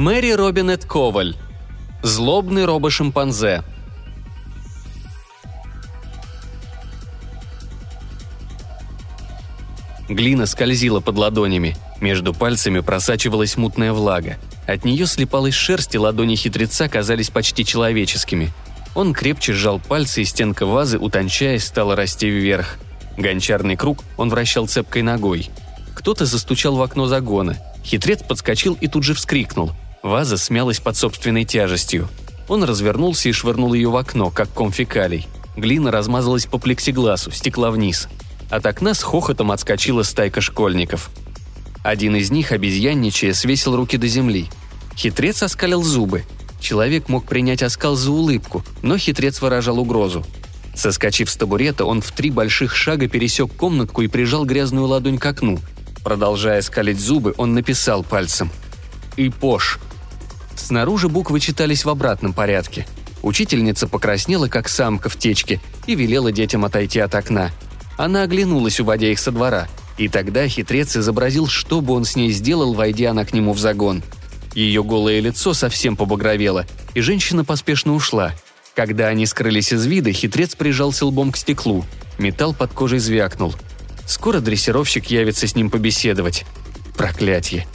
Мэри Робинет Коваль. Злобный робо-шимпанзе. Глина скользила под ладонями. Между пальцами просачивалась мутная влага. От нее слепалась шерсть, и ладони хитреца казались почти человеческими. Он крепче сжал пальцы, и стенка вазы, утончаясь, стала расти вверх. Гончарный круг он вращал цепкой ногой. Кто-то застучал в окно загона. Хитрец подскочил и тут же вскрикнул. Ваза смялась под собственной тяжестью. Он развернулся и швырнул ее в окно, как ком фекалий. Глина размазалась по плексигласу, стекла вниз. От окна с хохотом отскочила стайка школьников. Один из них, обезьянничая, свесил руки до земли. Хитрец оскалил зубы. Человек мог принять оскал за улыбку, но хитрец выражал угрозу. Соскочив с табурета, он в три больших шага пересек комнатку и прижал грязную ладонь к окну. Продолжая скалить зубы, он написал пальцем. «Ипош». Снаружи буквы читались в обратном порядке. Учительница покраснела, как самка в течке, и велела детям отойти от окна – она оглянулась, уводя их со двора. И тогда хитрец изобразил, что бы он с ней сделал, войдя она к нему в загон. Ее голое лицо совсем побагровело, и женщина поспешно ушла. Когда они скрылись из вида, хитрец прижался лбом к стеклу. Металл под кожей звякнул. Скоро дрессировщик явится с ним побеседовать. Проклятье.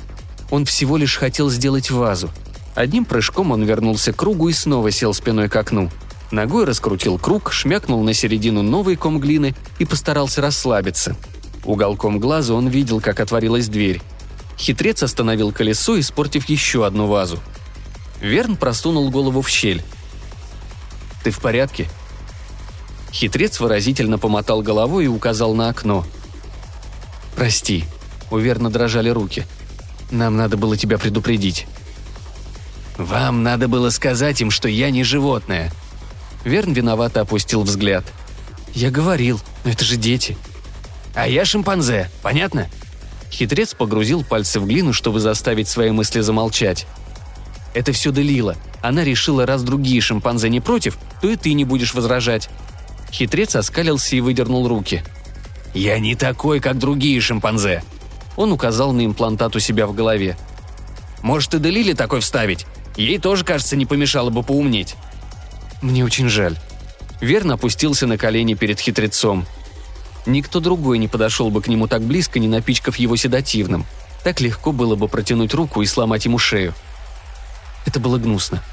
Он всего лишь хотел сделать вазу. Одним прыжком он вернулся к кругу и снова сел спиной к окну – Ногой раскрутил круг, шмякнул на середину новый ком глины и постарался расслабиться. Уголком глаза он видел, как отворилась дверь. Хитрец остановил колесо, испортив еще одну вазу. Верн просунул голову в щель. «Ты в порядке?» Хитрец выразительно помотал головой и указал на окно. «Прости», — у Верна дрожали руки. «Нам надо было тебя предупредить». «Вам надо было сказать им, что я не животное», Верн виновато опустил взгляд. «Я говорил, но это же дети». «А я шимпанзе, понятно?» Хитрец погрузил пальцы в глину, чтобы заставить свои мысли замолчать. «Это все Делила. Она решила, раз другие шимпанзе не против, то и ты не будешь возражать». Хитрец оскалился и выдернул руки. «Я не такой, как другие шимпанзе!» Он указал на имплантат у себя в голове. «Может, и Делиле такой вставить? Ей тоже, кажется, не помешало бы поумнеть». «Мне очень жаль». Верн опустился на колени перед хитрецом. Никто другой не подошел бы к нему так близко, не напичкав его седативным. Так легко было бы протянуть руку и сломать ему шею. Это было гнусно.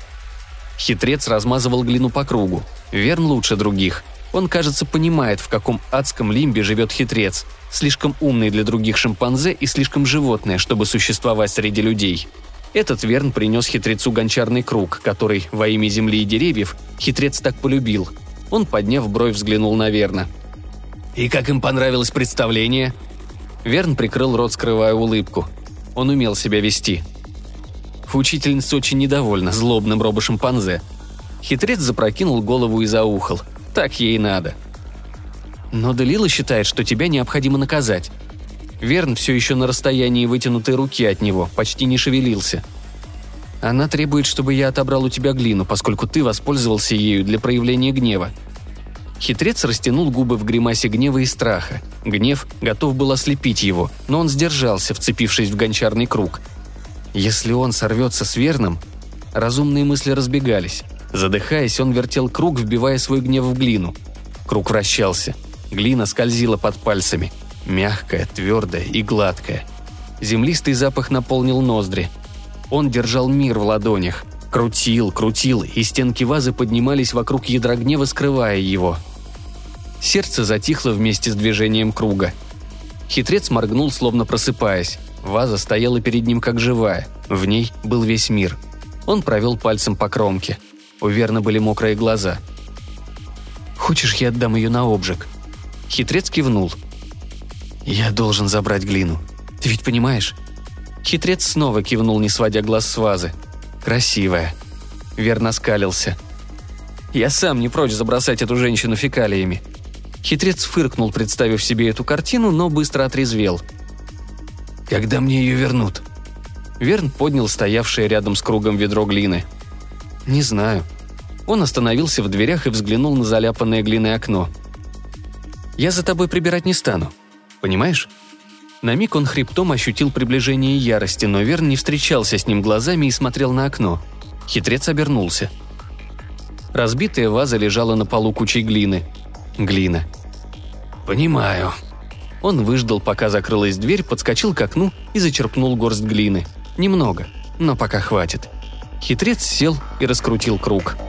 Хитрец размазывал глину по кругу. Верн лучше других. Он, кажется, понимает, в каком адском лимбе живет хитрец. Слишком умный для других шимпанзе и слишком животное, чтобы существовать среди людей. Этот Верн принес хитрецу гончарный круг, который во имя земли и деревьев хитрец так полюбил. Он, подняв бровь, взглянул на Верна. «И как им понравилось представление?» Верн прикрыл рот, скрывая улыбку. Он умел себя вести. Учительница очень недовольна злобным робошимпанзе. Хитрец запрокинул голову и заухал. Так ей надо. Но Делила считает, что тебя необходимо наказать. Верн все еще на расстоянии вытянутой руки от него, почти не шевелился. Она требует, чтобы я отобрал у тебя глину, поскольку ты воспользовался ею для проявления гнева. Хитрец растянул губы в гримасе гнева и страха. Гнев готов был ослепить его, но он сдержался, вцепившись в гончарный круг. Если он сорвется с Верном... Разумные мысли разбегались. Задыхаясь, он вертел круг, вбивая свой гнев в глину. Круг вращался. Глина скользила под пальцами. Мягкая, твердая и гладкая. Землистый запах наполнил ноздри. Он держал мир в ладонях. Крутил, крутил, и стенки вазы поднимались вокруг ядра гнева, скрывая его. Сердце затихло вместе с движением круга. Хитрец моргнул, словно просыпаясь. Ваза стояла перед ним как живая. В ней был весь мир. Он провел пальцем по кромке. У Верна были мокрые глаза. «Хочешь, я отдам ее на обжиг?» Хитрец кивнул – «Я должен забрать глину. Ты ведь понимаешь?» Хитрец снова кивнул, не сводя глаз с вазы. «Красивая». Верно скалился. «Я сам не прочь забросать эту женщину фекалиями». Хитрец фыркнул, представив себе эту картину, но быстро отрезвел. «Когда мне ее вернут?» Верн поднял стоявшее рядом с кругом ведро глины. «Не знаю». Он остановился в дверях и взглянул на заляпанное глиной окно. «Я за тобой прибирать не стану. Понимаешь? На миг он хребтом ощутил приближение ярости, но Верн не встречался с ним глазами и смотрел на окно. Хитрец обернулся. Разбитая ваза лежала на полу кучей глины. Глина. «Понимаю». Он выждал, пока закрылась дверь, подскочил к окну и зачерпнул горсть глины. Немного, но пока хватит. Хитрец сел и раскрутил круг –